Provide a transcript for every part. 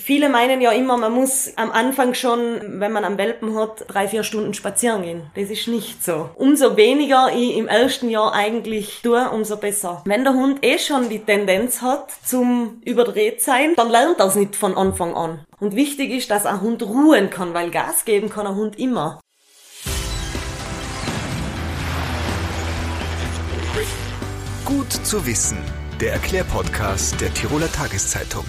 Viele meinen ja immer, man muss am Anfang schon, wenn man am Welpen hat, drei, vier Stunden spazieren gehen. Das ist nicht so. Umso weniger ich im ersten Jahr eigentlich tue, umso besser. Wenn der Hund eh schon die Tendenz hat zum überdreht sein, dann lernt er es nicht von Anfang an. Und wichtig ist, dass ein Hund ruhen kann, weil Gas geben kann ein Hund immer. Gut zu wissen. Der Erklärpodcast der Tiroler Tageszeitung.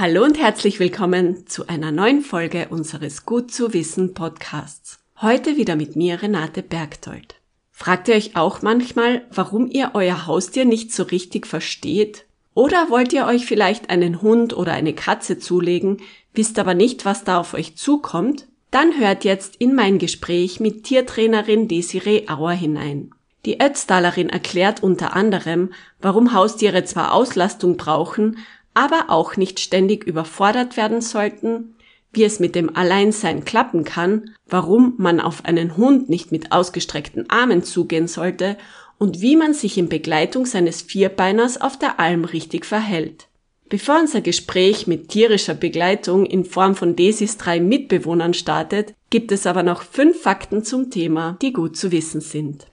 Hallo und herzlich willkommen zu einer neuen Folge unseres Gut zu wissen Podcasts. Heute wieder mit mir Renate Bergdold. Fragt ihr euch auch manchmal, warum ihr euer Haustier nicht so richtig versteht? Oder wollt ihr euch vielleicht einen Hund oder eine Katze zulegen, wisst aber nicht, was da auf euch zukommt? Dann hört jetzt in mein Gespräch mit Tiertrainerin Desiree Auer hinein. Die Ötztalerin erklärt unter anderem, warum Haustiere zwar Auslastung brauchen, aber auch nicht ständig überfordert werden sollten, wie es mit dem Alleinsein klappen kann, warum man auf einen Hund nicht mit ausgestreckten Armen zugehen sollte und wie man sich in Begleitung seines Vierbeiners auf der Alm richtig verhält. Bevor unser Gespräch mit tierischer Begleitung in Form von Desis drei Mitbewohnern startet, gibt es aber noch fünf Fakten zum Thema, die gut zu wissen sind.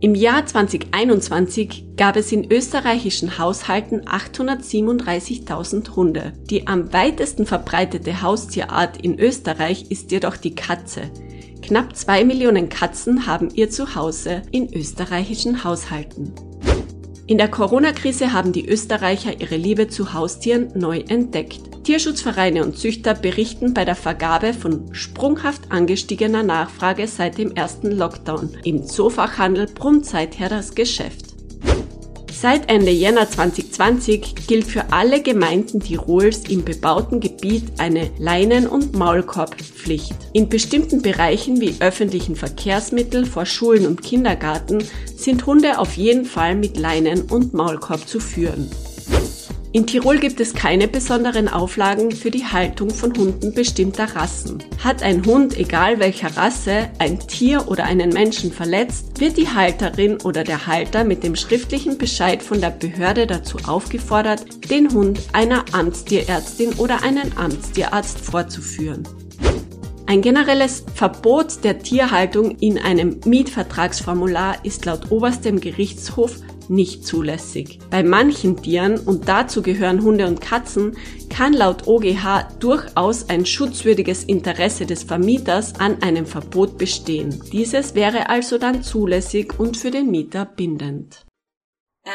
Im Jahr 2021 gab es in österreichischen Haushalten 837.000 Hunde. Die am weitesten verbreitete Haustierart in Österreich ist jedoch die Katze. Knapp zwei Millionen Katzen haben ihr Zuhause in österreichischen Haushalten. In der Corona-Krise haben die Österreicher ihre Liebe zu Haustieren neu entdeckt. Tierschutzvereine und Züchter berichten bei der Vergabe von sprunghaft angestiegener Nachfrage seit dem ersten Lockdown. Im Zoofachhandel brummt seither das Geschäft. Seit Ende Jänner 2020 gilt für alle Gemeinden Tirols im bebauten Gebiet eine Leinen- und Maulkorbpflicht. In bestimmten Bereichen wie öffentlichen Verkehrsmitteln vor Schulen und Kindergarten sind Hunde auf jeden Fall mit Leinen und Maulkorb zu führen. In Tirol gibt es keine besonderen Auflagen für die Haltung von Hunden bestimmter Rassen. Hat ein Hund, egal welcher Rasse, ein Tier oder einen Menschen verletzt, wird die Halterin oder der Halter mit dem schriftlichen Bescheid von der Behörde dazu aufgefordert, den Hund einer Amtstierärztin oder einen Amtstierarzt vorzuführen. Ein generelles Verbot der Tierhaltung in einem Mietvertragsformular ist laut oberstem Gerichtshof nicht zulässig. Bei manchen Tieren, und dazu gehören Hunde und Katzen, kann laut OGH durchaus ein schutzwürdiges Interesse des Vermieters an einem Verbot bestehen. Dieses wäre also dann zulässig und für den Mieter bindend.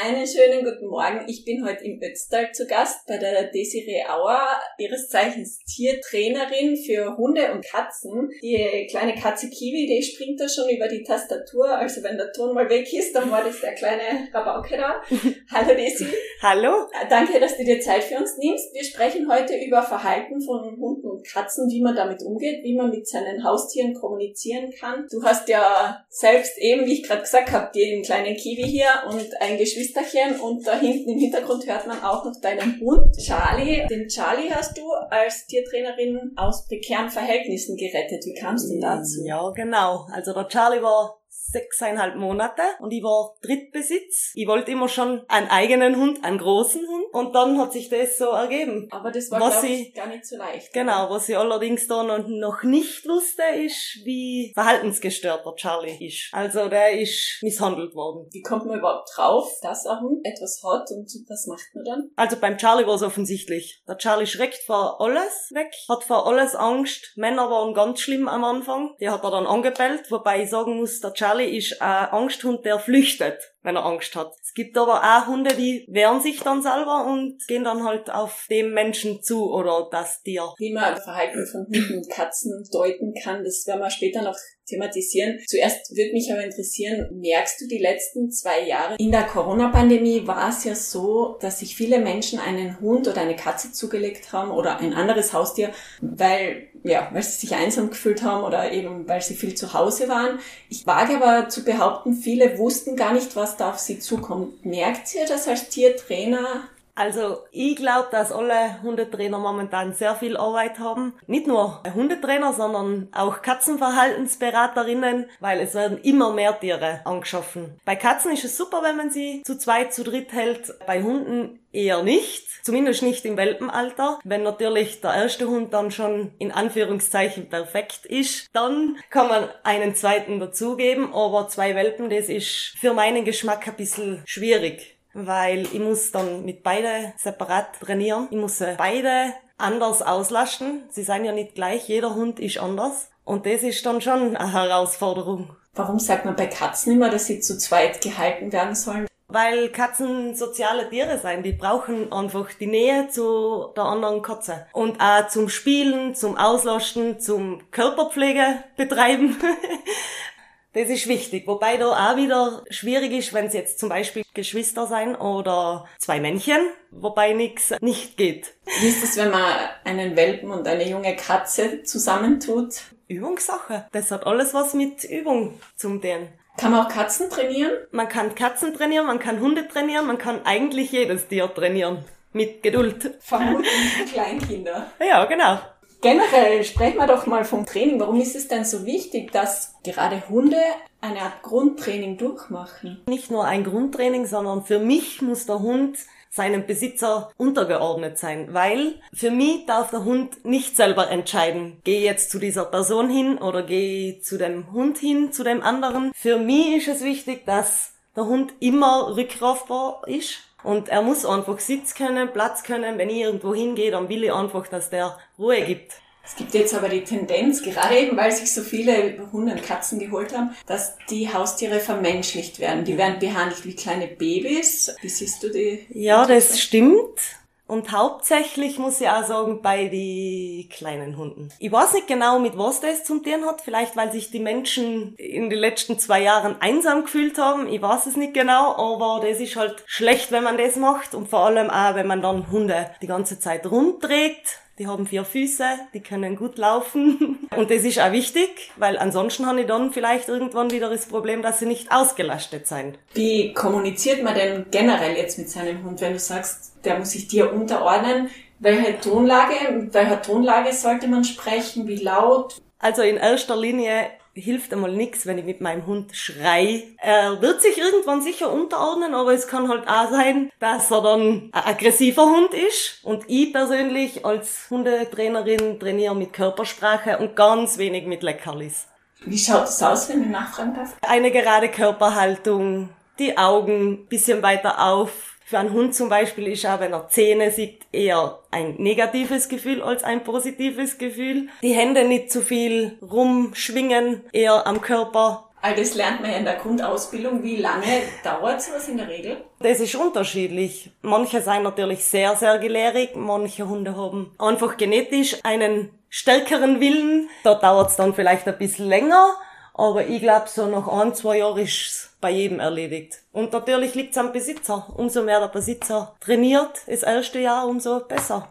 Einen schönen guten Morgen. Ich bin heute im Ötztal zu Gast bei der Desiree Auer, ihres Zeichens Tiertrainerin für Hunde und Katzen. Die kleine Katze Kiwi, die springt da schon über die Tastatur. Also wenn der Ton mal weg ist, dann war das der kleine Rabauke da. Hallo Desi. Hallo. Danke, dass du dir Zeit für uns nimmst. Wir sprechen heute über Verhalten von Hunden und Katzen, wie man damit umgeht, wie man mit seinen Haustieren kommunizieren kann. Du hast ja selbst eben, wie ich gerade gesagt habe, den kleinen Kiwi hier und ein Geschwister Geschwisterchen und da hinten im Hintergrund hört man auch noch deinen Hund, Charlie. Den Charlie hast du als Tiertrainerin aus prekären Verhältnissen gerettet. Wie kam es denn dazu? Ja, genau. Also der Charlie war sechseinhalb Monate und ich war Drittbesitz. Ich wollte immer schon einen eigenen Hund, einen großen Hund und dann hat sich das so ergeben. Aber das war, was ich, ich, gar nicht so leicht. Genau, was ich allerdings da noch nicht wusste, ist, wie verhaltensgestört der Charlie ist. Also der ist misshandelt worden. Wie kommt man überhaupt drauf, dass ein Hund etwas hat und was macht man dann? Also beim Charlie war es offensichtlich. Der Charlie schreckt vor alles weg, hat vor alles Angst. Männer waren ganz schlimm am Anfang. Die hat er dann angebellt, wobei ich sagen muss, der Charlie Charlie ist ein Angsthund, der flüchtet wenn er Angst hat. Es gibt aber auch Hunde, die wehren sich dann selber und gehen dann halt auf dem Menschen zu oder das Tier. Wie man Verhalten von Hunden und Katzen deuten kann, das werden wir später noch thematisieren. Zuerst würde mich aber interessieren, merkst du die letzten zwei Jahre? In der Corona-Pandemie war es ja so, dass sich viele Menschen einen Hund oder eine Katze zugelegt haben oder ein anderes Haustier, weil, ja, weil sie sich einsam gefühlt haben oder eben weil sie viel zu Hause waren. Ich wage aber zu behaupten, viele wussten gar nicht, was da auf sie zukommt. Merkt ihr das als Tiertrainer Also ich glaube, dass alle Hundetrainer momentan sehr viel Arbeit haben. Nicht nur Hundetrainer, sondern auch Katzenverhaltensberaterinnen, weil es werden immer mehr Tiere angeschaffen. Bei Katzen ist es super, wenn man sie zu zweit, zu dritt hält. Bei Hunden eher nicht. Zumindest nicht im Welpenalter. Wenn natürlich der erste Hund dann schon in Anführungszeichen perfekt ist, dann kann man einen zweiten dazugeben. Aber zwei Welpen, das ist für meinen Geschmack ein bisschen schwierig weil ich muss dann mit beide separat trainieren. Ich muss beide anders auslasten. Sie sind ja nicht gleich, jeder Hund ist anders. Und das ist dann schon eine Herausforderung. Warum sagt man bei Katzen immer, dass sie zu zweit gehalten werden sollen? Weil Katzen soziale Tiere sind. Die brauchen einfach die Nähe zu der anderen Katze. Und auch zum Spielen, zum Auslasten, zum Körperpflege betreiben. Das ist wichtig. Wobei da auch wieder schwierig ist, wenn es jetzt zum Beispiel Geschwister sein oder zwei Männchen, wobei nichts nicht geht. Wie ist es, wenn man einen Welpen und eine junge Katze zusammentut? Übungssache. Das hat alles was mit Übung zum tun. Kann man auch Katzen trainieren? Man kann Katzen trainieren, man kann Hunde trainieren, man kann eigentlich jedes Tier trainieren. Mit Geduld. Vermutlich Kleinkinder. Ja, genau. Generell sprechen wir doch mal vom Training. Warum ist es denn so wichtig, dass gerade Hunde eine Art Grundtraining durchmachen? Nicht nur ein Grundtraining, sondern für mich muss der Hund seinem Besitzer untergeordnet sein, weil für mich darf der Hund nicht selber entscheiden, gehe jetzt zu dieser Person hin oder gehe zu dem Hund hin, zu dem anderen. Für mich ist es wichtig, dass der Hund immer rückraufbar ist und er muss einfach Sitz können, Platz können. Wenn ich irgendwo hingehe, dann will ich einfach, dass der Ruhe gibt. Es gibt jetzt aber die Tendenz, gerade eben, weil sich so viele Hunde und Katzen geholt haben, dass die Haustiere vermenschlicht werden. Die werden behandelt wie kleine Babys. Wie siehst du die? Ja, das stimmt. Und hauptsächlich muss ich auch sagen, bei die kleinen Hunden. Ich weiß nicht genau, mit was das zum tun hat. Vielleicht, weil sich die Menschen in den letzten zwei Jahren einsam gefühlt haben. Ich weiß es nicht genau, aber das ist halt schlecht, wenn man das macht. Und vor allem auch, wenn man dann Hunde die ganze Zeit rumträgt die haben vier Füße, die können gut laufen. Und das ist auch wichtig, weil ansonsten habe ich dann vielleicht irgendwann wieder das Problem, dass sie nicht ausgelastet sind. Wie kommuniziert man denn generell jetzt mit seinem Hund, wenn du sagst, der muss sich dir unterordnen? Welche Tonlage, mit welcher Tonlage sollte man sprechen? Wie laut? Also in erster Linie hilft einmal nix, wenn ich mit meinem Hund schrei. Er wird sich irgendwann sicher unterordnen, aber es kann halt auch sein, dass er dann ein aggressiver Hund ist. Und ich persönlich als Hundetrainerin trainiere mit Körpersprache und ganz wenig mit Leckerlis. Wie schaut es aus, wenn du nachfragen darfst? Eine gerade Körperhaltung, die Augen bisschen weiter auf, für einen Hund zum Beispiel ist auch, wenn er Zähne sieht, eher ein negatives Gefühl als ein positives Gefühl. Die Hände nicht zu viel rumschwingen, eher am Körper. All das lernt man ja in der Grundausbildung. Wie lange dauert sowas in der Regel? Das ist unterschiedlich. Manche sind natürlich sehr, sehr gelehrig. Manche Hunde haben einfach genetisch einen stärkeren Willen. Da dauert es dann vielleicht ein bisschen länger. Aber ich glaube, so nach ein, zwei Jahren ist bei jedem erledigt. Und natürlich liegt es am Besitzer. Umso mehr der Besitzer trainiert, das erste Jahr, umso besser.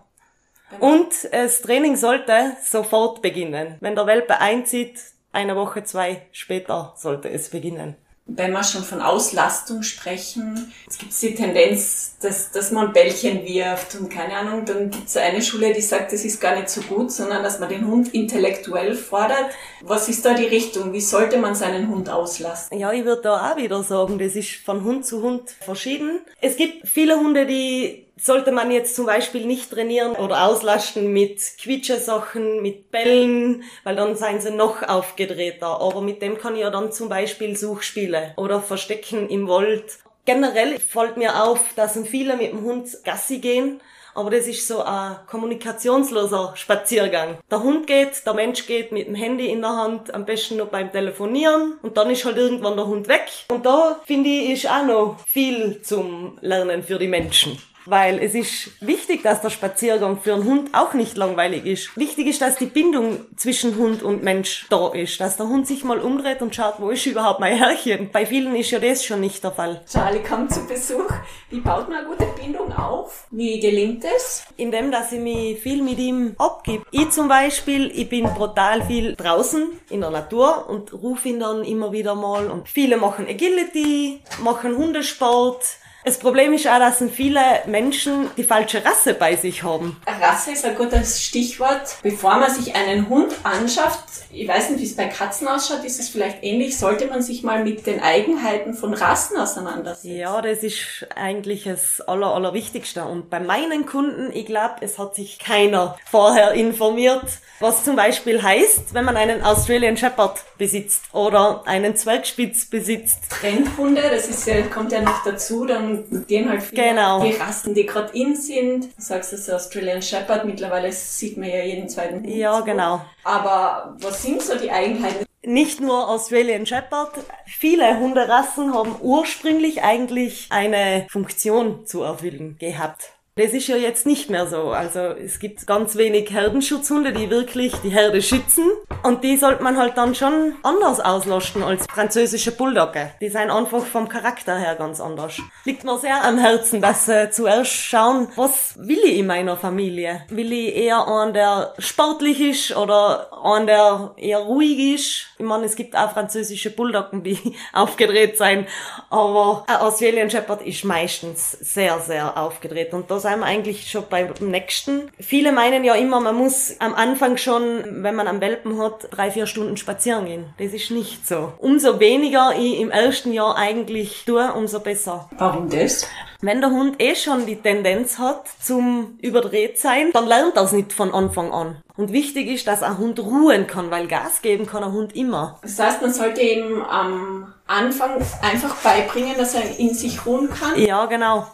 Genau. Und das Training sollte sofort beginnen. Wenn der Welpe einzieht, eine Woche, zwei später sollte es beginnen wenn wir schon von Auslastung sprechen, es gibt die Tendenz, dass, dass man Bällchen wirft und keine Ahnung, dann gibt es eine Schule, die sagt, das ist gar nicht so gut, sondern dass man den Hund intellektuell fordert. Was ist da die Richtung? Wie sollte man seinen Hund auslasten? Ja, ich würde da auch wieder sagen, das ist von Hund zu Hund verschieden. Es gibt viele Hunde, die sollte man jetzt zum Beispiel nicht trainieren oder auslasten mit Quietschesachen, mit Bällen, weil dann seien sie noch aufgedrehter. Aber mit dem kann ich ja dann zum Beispiel Suchspiele oder Verstecken im Wald. Generell fällt mir auf, dass viele mit dem Hund Gassi gehen, aber das ist so ein kommunikationsloser Spaziergang. Der Hund geht, der Mensch geht mit dem Handy in der Hand, am besten noch beim Telefonieren und dann ist halt irgendwann der Hund weg. Und da finde ich, ist auch noch viel zum Lernen für die Menschen. Weil es ist wichtig, dass der Spaziergang für einen Hund auch nicht langweilig ist. Wichtig ist, dass die Bindung zwischen Hund und Mensch da ist. Dass der Hund sich mal umdreht und schaut, wo ist überhaupt mein Herrchen. Bei vielen ist ja das schon nicht der Fall. Charlie kommt zu Besuch. Wie baut man eine gute Bindung auf? Wie gelingt es? Indem, dass ich mich viel mit ihm abgib. Ich zum Beispiel, ich bin brutal viel draußen in der Natur und rufe ihn dann immer wieder mal. Und viele machen Agility, machen Hundesport Das Problem ist auch, dass viele Menschen die falsche Rasse bei sich haben. Rasse ist ein gutes Stichwort. Bevor man sich einen Hund anschafft, ich weiß nicht, wie es bei Katzen ausschaut, ist es vielleicht ähnlich, sollte man sich mal mit den Eigenheiten von Rassen auseinandersetzen. Ja, das ist eigentlich das Aller, Allerwichtigste. Und bei meinen Kunden, ich glaube, es hat sich keiner vorher informiert, was zum Beispiel heißt, wenn man einen Australian Shepherd besitzt oder einen Zwergspitz besitzt. Trendhunde, das ist ja, kommt ja noch dazu, dann gehen halt viele Genau. die Rassen, die gerade in sind. Du sagst, das ist Australian Shepherd, mittlerweile sieht man ja jeden zweiten Hund. Ja, genau. Aber was sind so die Eigenheiten? Nicht nur Australian Shepherd, viele Hunderassen haben ursprünglich eigentlich eine Funktion zu erfüllen gehabt. Das ist ja jetzt nicht mehr so. Also es gibt ganz wenig Herdenschutzhunde, die wirklich die Herde schützen. Und die sollte man halt dann schon anders auslasten als französische Bulldogge. Die sind einfach vom Charakter her ganz anders. Liegt mir sehr am Herzen, dass äh, zuerst schauen, was will ich in meiner Familie? Will ich eher einen, der sportlich ist oder einen, der eher ruhig ist? Ich meine, es gibt auch französische Bulldoggen, die aufgedreht sein, aber ein Australian Shepherd ist meistens sehr, sehr aufgedreht. Und da sind wir eigentlich schon beim nächsten. Viele meinen ja immer, man muss am Anfang schon, wenn man am Welpen hat, drei, vier Stunden spazieren gehen. Das ist nicht so. Umso weniger ich im ersten Jahr eigentlich tue, umso besser. Warum das? Wenn der Hund eh schon die Tendenz hat zum überdreht sein, dann lernt er es nicht von Anfang an. Und wichtig ist, dass ein Hund ruhen kann, weil Gas geben kann ein Hund immer. Das heißt, man sollte ihm am Anfang einfach beibringen, dass er in sich ruhen kann. Ja, genau.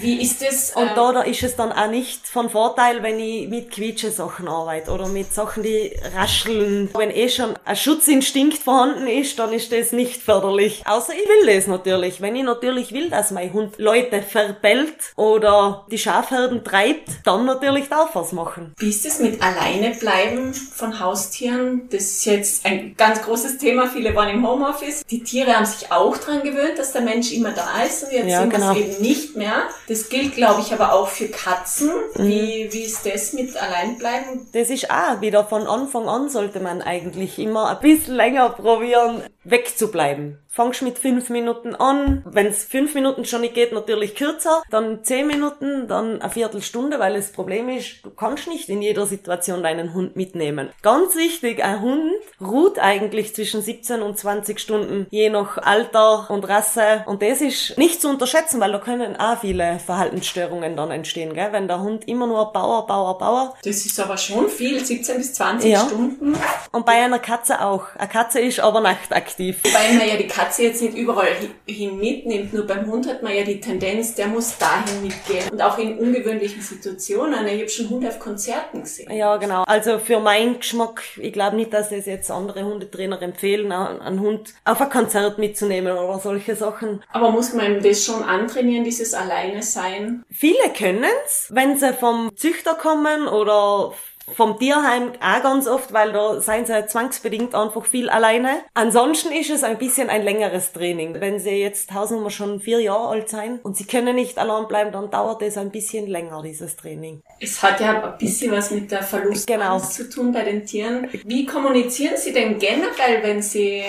Wie ist das? Und ähm, da, da ist es dann auch nicht von Vorteil, wenn ich mit Quietsche-Sachen arbeite oder mit Sachen, die rascheln. Wenn eh schon ein Schutzinstinkt vorhanden ist, dann ist das nicht förderlich. Außer ich will das natürlich. Wenn ich natürlich will, dass mein Hund Leute verbellt oder die Schafherden treibt, dann natürlich darf er es machen. Wie ist es mit Alleinebleiben von Haustieren? Das ist jetzt ein ganz großes Thema. Viele waren im Homeoffice. Die Tiere haben sich auch dran gewöhnt, dass der Mensch immer da ist und jetzt Ja, sind genau. das eben nicht mehr. Das gilt, glaube ich, aber auch für Katzen. Mhm. Wie, wie ist das mit Alleinbleiben? Das ist auch wieder von Anfang an sollte man eigentlich immer ein bisschen länger probieren, wegzubleiben. Fangst mit fünf Minuten an. Wenn es fünf Minuten schon nicht geht, natürlich kürzer. Dann zehn Minuten, dann eine Viertelstunde, weil das Problem ist, du kannst nicht in jeder Situation deinen Hund mitnehmen. Ganz wichtig, ein Hund ruht eigentlich zwischen 17 und 20 Stunden, je nach Alter und Rasse. Und das ist nicht zu unterschätzen, weil da können auch viele Verhaltensstörungen dann entstehen, gell? Wenn der Hund immer nur Bauer, Bauer, Bauer Das ist aber schon viel, 17 bis 20 Ja. Stunden. und bei einer Katze auch. Eine Katze ist aber nachtaktiv. Weil man ja die Katze jetzt nicht überall hi- hin mitnimmt. Nur beim Hund hat man ja die Tendenz, der muss dahin mitgehen. Und auch in ungewöhnlichen Situationen. Ich habe schon Hunde auf Konzerten gesehen. Ja, genau. Also für meinen Geschmack, ich glaube nicht, dass es jetzt andere Hundetrainer empfehlen, einen Hund auf ein Konzert mitzunehmen oder solche Sachen. Aber muss man das schon antrainieren, dieses Alleine sein? Viele können's, wenn sie vom Züchter kommen oder vom Tierheim auch ganz oft, weil da seien sie zwangsbedingt einfach viel alleine. Ansonsten ist es ein bisschen ein längeres Training. Wenn sie jetzt Hausnummer schon vier Jahre alt sein und sie können nicht allein bleiben, dann dauert es ein bisschen länger, dieses Training. Es hat ja ein bisschen was mit der Verlustangst Genau. zu tun bei den Tieren. Wie kommunizieren Sie denn generell, wenn Sie,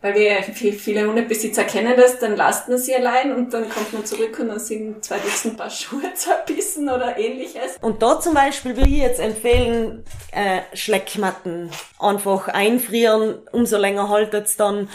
weil wir viel- viele Hundebesitzer kennen das, dann lasst man sie allein und dann kommt man zurück und dann sind zwei Dutzend Paar Schuhe zerbissen oder ähnliches. Und da zum Beispiel will ich jetzt empfehlen, äh, Schleckmatten einfach einfrieren, umso länger haltet's dann,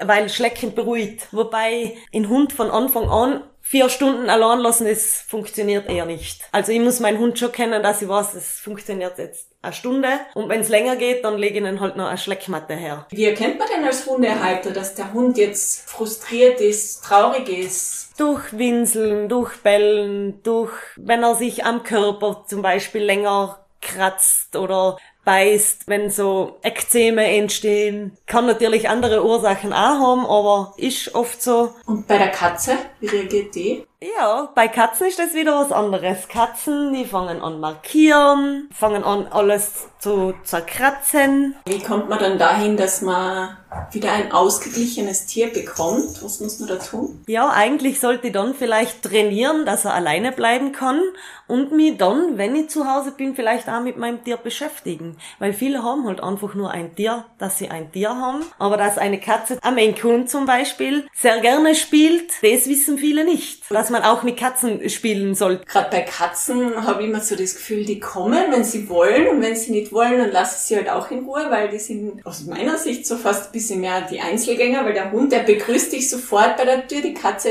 weil Schlecken beruhigt. Wobei ein Hund von Anfang an vier Stunden allein lassen, das funktioniert eher nicht. Also ich muss meinen Hund schon kennen, dass ich weiß, es funktioniert jetzt eine Stunde. Und wenn es länger geht, dann lege ich ihnen halt noch eine Schleckmatte her. Wie erkennt man denn als Hundehalter, dass der Hund jetzt frustriert ist, traurig ist? Durch Winseln, durch Bellen, durch, wenn er sich am Körper zum Beispiel länger kratzt oder beißt, wenn so Ekzeme entstehen. Kann natürlich andere Ursachen auch haben, aber ist oft so. Und bei der Katze, wie reagiert die? Ja, bei Katzen ist das wieder was anderes. Katzen, die fangen an markieren, fangen an alles zu zerkratzen. Wie kommt man dann dahin, dass man wieder ein ausgeglichenes Tier bekommt? Was muss man da tun? Ja, eigentlich sollte ich dann vielleicht trainieren, dass er alleine bleiben kann und mich dann, wenn ich zu Hause bin, vielleicht auch mit meinem Tier beschäftigen. Weil viele haben halt einfach nur ein Tier, dass sie ein Tier haben. Aber dass eine Katze, am Maine Coon zum Beispiel, sehr gerne spielt, das wissen viele nicht. Dass dass man auch mit Katzen spielen soll. Gerade bei Katzen habe ich immer so das Gefühl, die kommen, wenn sie wollen und wenn sie nicht wollen, dann lasse ich sie halt auch in Ruhe, weil die sind aus meiner Sicht so fast ein bisschen mehr die Einzelgänger, weil der Hund, der begrüßt dich sofort bei der Tür, die Katze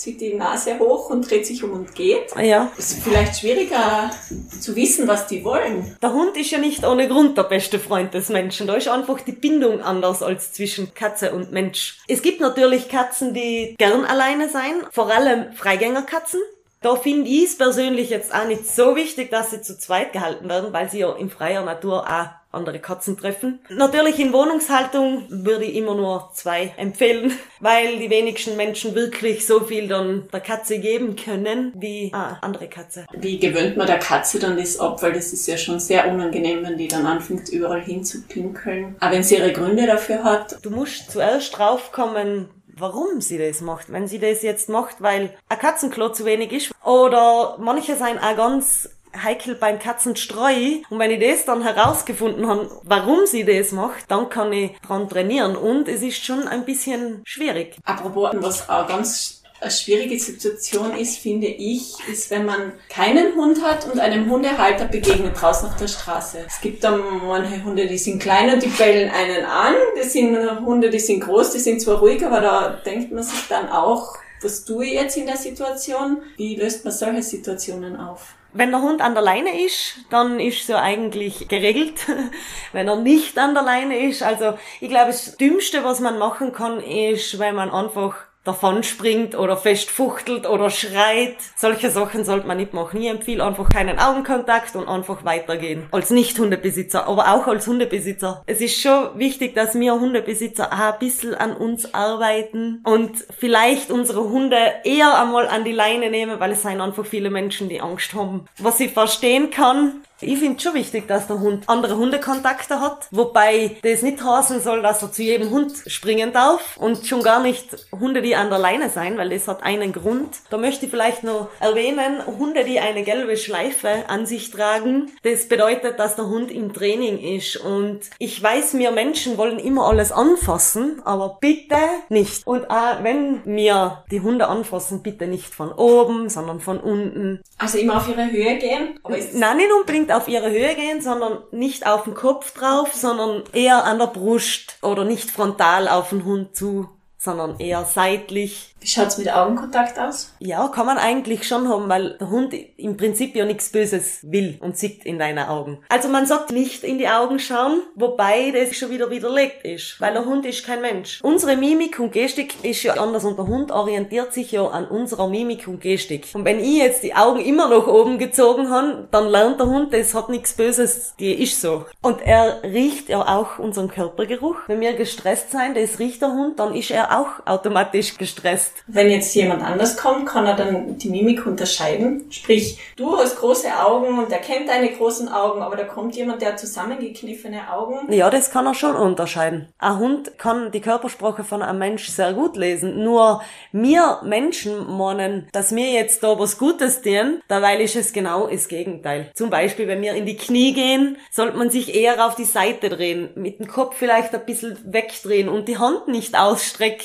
zieht die Nase hoch und dreht sich um und geht. Ja. Es ist vielleicht schwieriger zu wissen, was die wollen. Der Hund ist ja nicht ohne Grund der beste Freund des Menschen. Da ist einfach die Bindung anders als zwischen Katze und Mensch. Es gibt natürlich Katzen, die gern alleine sein, vor allem Freigängerkatzen. Da finde ich es persönlich jetzt auch nicht so wichtig, dass sie zu zweit gehalten werden, weil sie ja in freier Natur auch andere Katzen treffen. Natürlich in Wohnungshaltung würde ich immer nur zwei empfehlen, weil die wenigsten Menschen wirklich so viel dann der Katze geben können wie eine andere Katze. Wie gewöhnt man der Katze dann das ab? Weil das ist ja schon sehr unangenehm, wenn die dann anfängt, überall hin zu pinkeln. Aber wenn sie ihre Gründe dafür hat. Du musst zuerst draufkommen, warum sie das macht. Wenn sie das jetzt macht, weil ein Katzenklo zu wenig ist oder manche sind auch ganz heikel beim Katzenstreu. Und wenn ich das dann herausgefunden habe, warum sie das macht, dann kann ich dran trainieren. Und es ist schon ein bisschen schwierig. Apropos, was auch ganz eine schwierige Situation ist, finde ich, ist, wenn man keinen Hund hat und einem Hundehalter begegnet draußen auf der Straße. Es gibt dann manche Hunde, die sind klein und die bellen einen an. Das sind Hunde, die sind groß, die sind zwar ruhig, aber da denkt man sich dann auch, was tue ich jetzt in der Situation? Wie löst man solche Situationen auf? Wenn der Hund an der Leine ist, dann ist so eigentlich geregelt. wenn er nicht an der Leine ist, also ich glaube, das Dümmste, was man machen kann, ist, wenn man einfach davon springt oder festfuchtelt oder schreit. Solche Sachen sollte man nicht machen. Ich empfehle einfach keinen Augenkontakt und einfach weitergehen. Als Nicht-Hundebesitzer, aber auch als Hundebesitzer. Es ist schon wichtig, dass wir Hundebesitzer auch ein bisschen an uns arbeiten und vielleicht unsere Hunde eher einmal an die Leine nehmen, weil es sind einfach viele Menschen, die Angst haben. Was ich verstehen kann, ich finde schon wichtig, dass der Hund andere Hundekontakte hat, wobei das nicht heißen soll, dass er zu jedem Hund springen darf und schon gar nicht Hunde, die an der Leine sein, weil das hat einen Grund. Da möchte ich vielleicht noch erwähnen, Hunde, die eine gelbe Schleife an sich tragen, das bedeutet, dass der Hund im Training ist und ich weiß, wir Menschen wollen immer alles anfassen, aber bitte nicht. Und auch wenn wir die Hunde anfassen, bitte nicht von oben, sondern von unten. Also immer auf ihre Höhe gehen? Nein, nicht unbedingt auf ihre Höhe gehen, sondern nicht auf den Kopf drauf, sondern eher an der Brust oder nicht frontal auf den Hund zu, sondern eher seitlich wie schaut's mit Augenkontakt aus? Ja, kann man eigentlich schon haben, weil der Hund im Prinzip ja nichts Böses will und sieht in deine Augen. Also man sagt nicht in die Augen schauen, wobei das schon wieder widerlegt ist, weil der Hund ist kein Mensch. Unsere Mimik und Gestik ist ja anders und der Hund orientiert sich ja an unserer Mimik und Gestik. Und wenn ich jetzt die Augen immer noch oben gezogen habe, dann lernt der Hund, das hat nichts Böses, die ist so. Und er riecht ja auch unseren Körpergeruch. Wenn wir gestresst sein, das riecht der Hund, dann ist er auch automatisch gestresst. Wenn jetzt jemand anders kommt, kann er dann die Mimik unterscheiden. Sprich, du hast große Augen und er kennt deine großen Augen, aber da kommt jemand, der hat zusammengekniffene Augen. Ja, das kann er schon unterscheiden. Ein Hund kann die Körpersprache von einem Mensch sehr gut lesen. Nur wir Menschen meinen, dass wir jetzt da was Gutes tun, dabei ist es genau das Gegenteil. Zum Beispiel, wenn wir in die Knie gehen, sollte man sich eher auf die Seite drehen, mit dem Kopf vielleicht ein bisschen wegdrehen und die Hand nicht ausstrecken.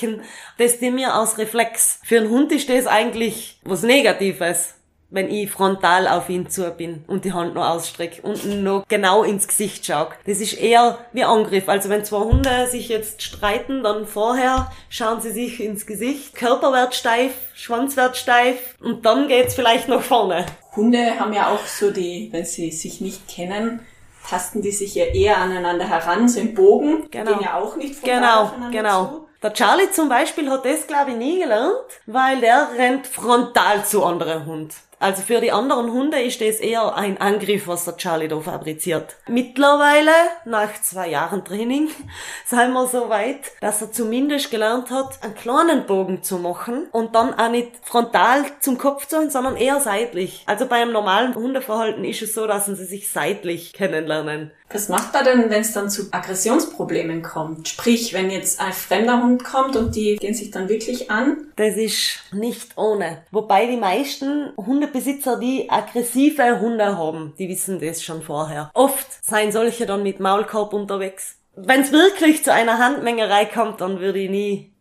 Das tun wir aus Reflex. Für einen Hund ist das eigentlich was Negatives, wenn ich frontal auf ihn zu bin und die Hand noch ausstrecke und noch genau ins Gesicht schaue. Das ist eher wie Angriff. Also wenn zwei Hunde sich jetzt streiten, dann vorher schauen sie sich ins Gesicht, Körper wird steif, Schwanz wird steif und dann geht's vielleicht nach vorne. Hunde haben ja auch so die, wenn sie sich nicht kennen, tasten die sich ja eher aneinander heran, so im Bogen, genau. gehen ja auch nicht genau, genau. Zu. Der Charlie zum Beispiel hat das, glaube ich, nie gelernt, weil der rennt frontal zu anderen Hund. Also für die anderen Hunde ist das eher ein Angriff, was der Charlie da fabriziert. Mittlerweile, nach zwei Jahren Training, sind wir so weit, dass er zumindest gelernt hat, einen kleinen Bogen zu machen und dann auch nicht frontal zum Kopf zu, sondern eher seitlich. Also bei einem normalen Hundeverhalten ist es so, dass sie sich seitlich kennenlernen. Was macht man denn, wenn es dann zu Aggressionsproblemen kommt? Sprich, wenn jetzt ein fremder Hund kommt und die gehen sich dann wirklich an? Das ist nicht ohne. Wobei die meisten Hundebesitzer, die aggressive Hunde haben, die wissen das schon vorher. Oft seien solche dann mit Maulkorb unterwegs. Wenn es wirklich zu einer Handmengerei kommt, dann würde ich nie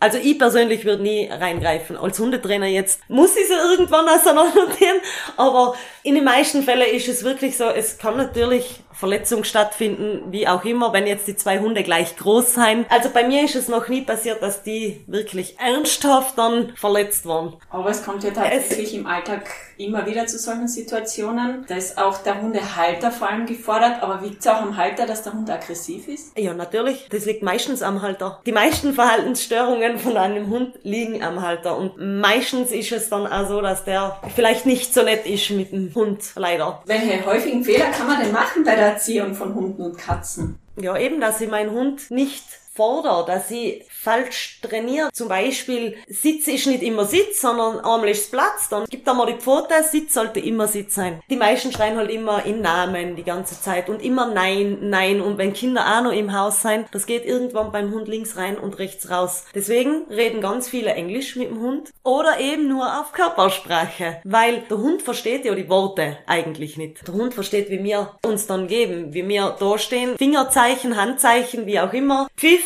Also ich persönlich würde nie reingreifen. Als Hundetrainer jetzt muss ich sie irgendwann auseinanderziehen, aber in den meisten Fällen ist es wirklich so, es kann natürlich Verletzung stattfinden, wie auch immer, wenn jetzt die zwei Hunde gleich groß sein. Also bei mir ist es noch nie passiert, dass die wirklich ernsthaft dann verletzt waren. Aber es kommt ja tatsächlich es im Alltag immer wieder zu solchen Situationen. Da ist auch der Hundehalter vor allem gefordert, aber liegt es auch am Halter, dass der Hund aggressiv ist? Ja, natürlich. Das liegt meistens am Halter. Die meisten Verhaltensstörungen von einem Hund liegen am Halter und meistens ist es dann auch so, dass der vielleicht nicht so nett ist mit dem Hund, leider. Welche häufigen Fehler kann man denn machen bei der Erziehung von Hunden und Katzen? Ja, eben, dass ich meinen Hund nicht fordere, dass ich falsch trainiert. Zum Beispiel, Sitz ist nicht immer Sitz, sondern einmal ist Platz. Dann gibt da mal die Pfote, Sitz sollte immer Sitz sein. Die meisten schreien halt immer in Namen die ganze Zeit und immer Nein, Nein. Und wenn Kinder auch noch im Haus sein, das geht irgendwann beim Hund links rein und rechts raus. Deswegen reden ganz viele Englisch mit dem Hund oder eben nur auf Körpersprache, weil der Hund versteht ja die Worte eigentlich nicht. Der Hund versteht, wie wir uns dann geben, wie wir da stehen. Fingerzeichen, Handzeichen, wie auch immer. Pfiff,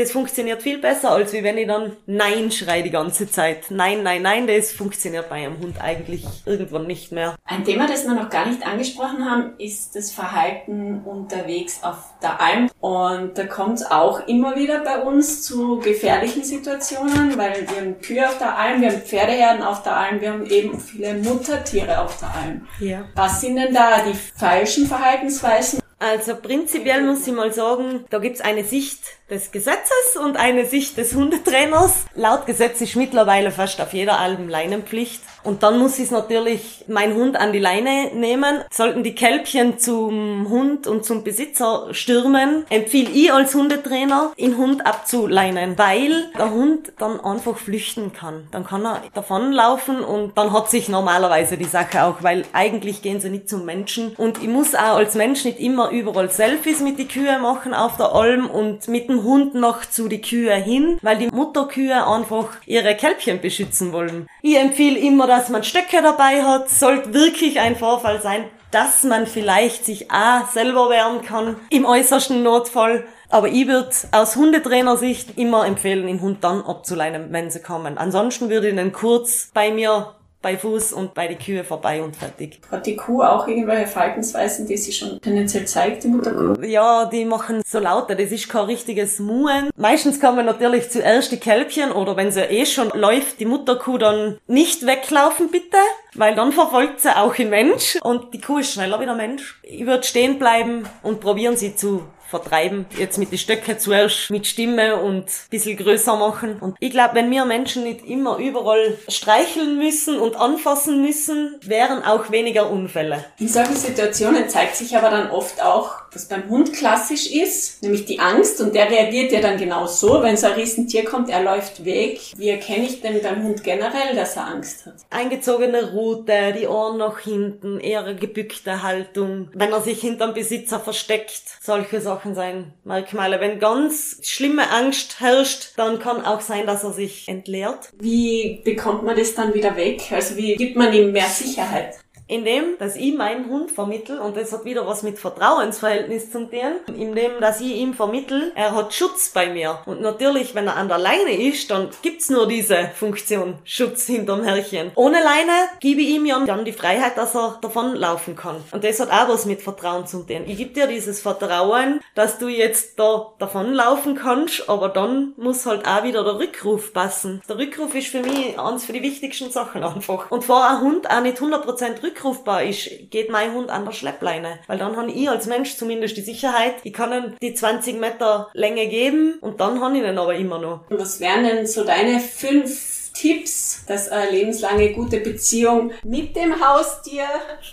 das funktioniert viel besser, als wie wenn ich dann Nein schreie die ganze Zeit. Nein, nein, nein, das funktioniert bei einem Hund eigentlich irgendwann nicht mehr. Ein Thema, das wir noch gar nicht angesprochen haben, ist das Verhalten unterwegs auf der Alm. Und da kommt es auch immer wieder bei uns zu gefährlichen Situationen, weil wir haben Kühe auf der Alm, wir haben Pferdeherden auf der Alm, wir haben eben viele Muttertiere auf der Alm. Ja. Was sind denn da die falschen Verhaltensweisen? Also prinzipiell muss ich mal sagen, da gibt's eine Sicht des Gesetzes und eine Sicht des Hundetrainers. Laut Gesetz ist mittlerweile fast auf jeder Alben Leinenpflicht. Und dann muss ich natürlich meinen Hund an die Leine nehmen. Sollten die Kälbchen zum Hund und zum Besitzer stürmen, empfehle ich als Hundetrainer, den Hund abzuleinen, weil der Hund dann einfach flüchten kann. Dann kann er davonlaufen und dann hat sich normalerweise die Sache auch, weil eigentlich gehen sie nicht zum Menschen. Und ich muss auch als Mensch nicht immer überall Selfies mit die Kühe machen auf der Alm und mit dem Hund noch zu die Kühe hin, weil die Mutterkühe einfach ihre Kälbchen beschützen wollen. Ich empfehle immer, dass man Stöcke dabei hat. Sollte wirklich ein Vorfall sein, dass man vielleicht sich auch selber wehren kann im äußersten Notfall. Aber ich würde aus Hundetrainersicht immer empfehlen, den Hund dann abzuleinen, wenn sie kommen. Ansonsten würde ich ihn kurz bei mir bei Fuß und bei die Kühe vorbei und fertig. Hat die Kuh auch irgendwelche Verhaltensweisen, die sie schon tendenziell zeigt, die Mutterkuh? Ja, die machen so lauter. Das ist kein richtiges Muen. Meistens kommen natürlich zuerst die Kälbchen oder wenn sie eh schon läuft, die Mutterkuh dann nicht weglaufen bitte, weil dann verfolgt sie auch den Mensch und die Kuh ist schneller wie der Mensch. Ich würde stehen bleiben und probieren sie zu vertreiben. Jetzt mit den Stöcken zuerst mit Stimme und ein größer machen. Und ich glaube, wenn wir Menschen nicht immer überall streicheln müssen und anfassen müssen, wären auch weniger Unfälle. In solchen Situationen zeigt sich aber dann oft auch, was beim Hund klassisch ist, nämlich die Angst und der reagiert ja dann genau so, wenn so ein Riesentier kommt, er läuft weg. Wie erkenne ich denn beim Hund generell, dass er Angst hat? Eingezogene Rute, die Ohren nach hinten, eher gebückte Haltung, wenn er sich hinterm Besitzer versteckt, solche Sachen Sachen sein, Merkmale. Wenn ganz schlimme Angst herrscht, dann kann auch sein, dass er sich entleert. Wie bekommt man das dann wieder weg? Also wie gibt man ihm mehr Sicherheit? Indem, dass ich meinen Hund vermittel und das hat wieder was mit Vertrauensverhältnis zu tun, indem, dass ich ihm vermittel, er hat Schutz bei mir. Und natürlich, wenn er an der Leine ist, dann gibt's nur diese Funktion, Schutz hinterm Herrchen. Ohne Leine gebe ich ihm ja dann die Freiheit, dass er davonlaufen kann. Und das hat auch was mit Vertrauen zu tun. Ich gebe dir dieses Vertrauen, dass du jetzt da davonlaufen kannst, aber dann muss halt auch wieder der Rückruf passen. Der Rückruf ist für mich eins für die wichtigsten Sachen einfach. Und vor ein Hund auch nicht 100% Rückruf rückrufbar ist, geht mein Hund an der Schleppleine. Weil dann habe ich als Mensch zumindest die Sicherheit, ich kann ihm die 20 Meter Länge geben und dann habe ich ihn aber immer noch. Was wären denn so deine fünf Tipps, dass eine lebenslange gute Beziehung mit dem Haustier,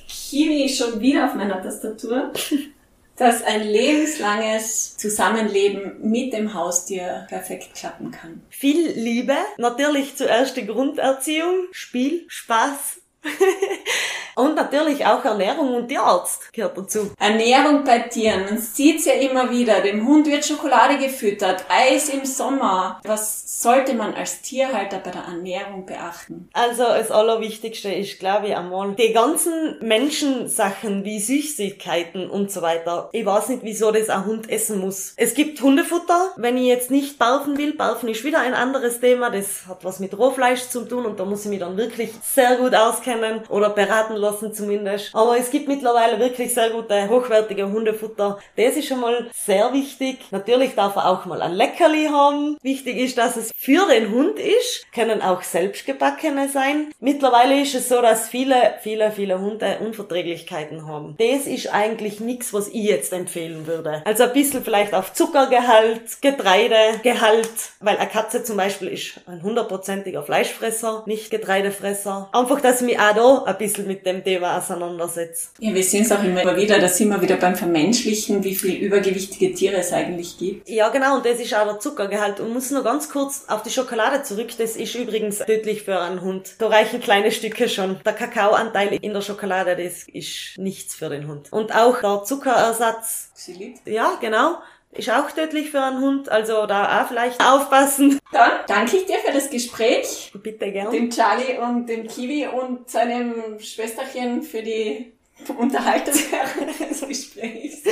Kimi schon wieder auf meiner Tastatur, dass ein lebenslanges Zusammenleben mit dem Haustier perfekt klappen kann. Viel Liebe, natürlich zuerst die Grunderziehung, Spiel, Spaß, Und natürlich auch Ernährung und Tierarzt gehört dazu. Ernährung bei Tieren. Man sieht's ja immer wieder. Dem Hund wird Schokolade gefüttert, Eis im Sommer. Was sollte man als Tierhalter bei der Ernährung beachten? Also das Allerwichtigste ist, glaube ich, einmal die ganzen Menschensachen wie Süßigkeiten und so weiter. Ich weiß nicht, wieso das ein Hund essen muss. Es gibt Hundefutter. Wenn ich jetzt nicht barfen will, barfen ist wieder ein anderes Thema. Das hat was mit Rohfleisch zu tun und da muss ich mich dann wirklich sehr gut auskennen oder beraten lassen zumindest. Aber es gibt mittlerweile wirklich sehr gute, hochwertige Hundefutter. Das ist schon mal sehr wichtig. Natürlich darf er auch mal ein Leckerli haben. Wichtig ist, dass es für den Hund ist. Können auch selbstgebackene sein. Mittlerweile ist es so, dass viele, viele, viele Hunde Unverträglichkeiten haben. Das ist eigentlich nichts, was ich jetzt empfehlen würde. Also ein bisschen vielleicht auf Zuckergehalt, Getreidegehalt, weil eine Katze zum Beispiel ist ein hundertprozentiger Fleischfresser, nicht Getreidefresser. Einfach, dass ich mich auch da ein bisschen mit dem Thema auseinandersetze. Ja, wir sehen es auch immer wieder, da sind wir wieder beim Vermenschlichen, wie viel übergewichtige Tiere es eigentlich gibt. Ja, genau, und das ist auch der Zuckergehalt. Und muss nur ganz kurz auf die Schokolade zurück. Das ist übrigens tödlich für einen Hund. Da reichen kleine Stücke schon. Der Kakaoanteil in der Schokolade, das ist nichts für den Hund. Und auch der Zuckerersatz. Xylit. Ja, genau. Ist auch tödlich für einen Hund, also da auch vielleicht aufpassen. Dann danke ich dir für das Gespräch, Bitte gern. dem Charlie und dem Kiwi und seinem Schwesterchen für die Unterhaltung des Gesprächs.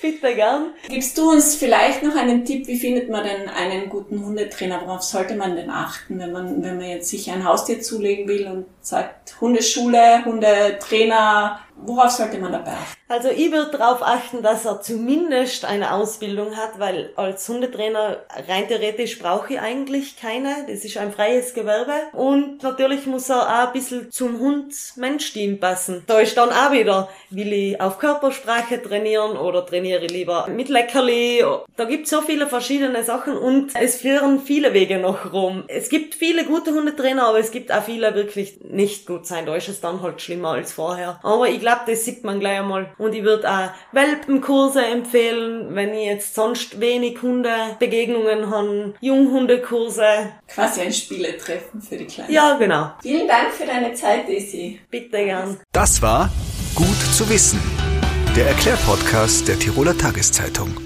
Bitte gern. Gibst du uns vielleicht noch einen Tipp, wie findet man denn einen guten Hundetrainer? Worauf sollte man denn achten, wenn man, wenn man jetzt sich ein Haustier zulegen will und sagt Hundeschule, Hundetrainer, worauf sollte man dabei achten? Also ich würde darauf achten, dass er zumindest eine Ausbildung hat, weil als Hundetrainer rein theoretisch brauche ich eigentlich keine. Das ist ein freies Gewerbe. Und natürlich muss er auch ein bisschen zum Hund-Mensch-Team passen. Da ist dann auch wieder, will ich auf Körpersprache trainieren oder trainiere ich lieber mit Leckerli. Da gibt so viele verschiedene Sachen und es führen viele Wege nach Rom. Es gibt viele gute Hundetrainer, aber es gibt auch viele wirklich nicht gut sein. Da ist es dann halt schlimmer als vorher. Aber ich glaube, das sieht man gleich einmal. Und ich würde auch Welpenkurse empfehlen, wenn ich jetzt sonst wenig Hundebegegnungen habe. Junghundekurse. Quasi ein Spieletreffen für die Kleinen. Ja, genau. Vielen Dank für deine Zeit, Daisy. Bitte gern. Das war Gut zu wissen, der Erklärpodcast der Tiroler Tageszeitung.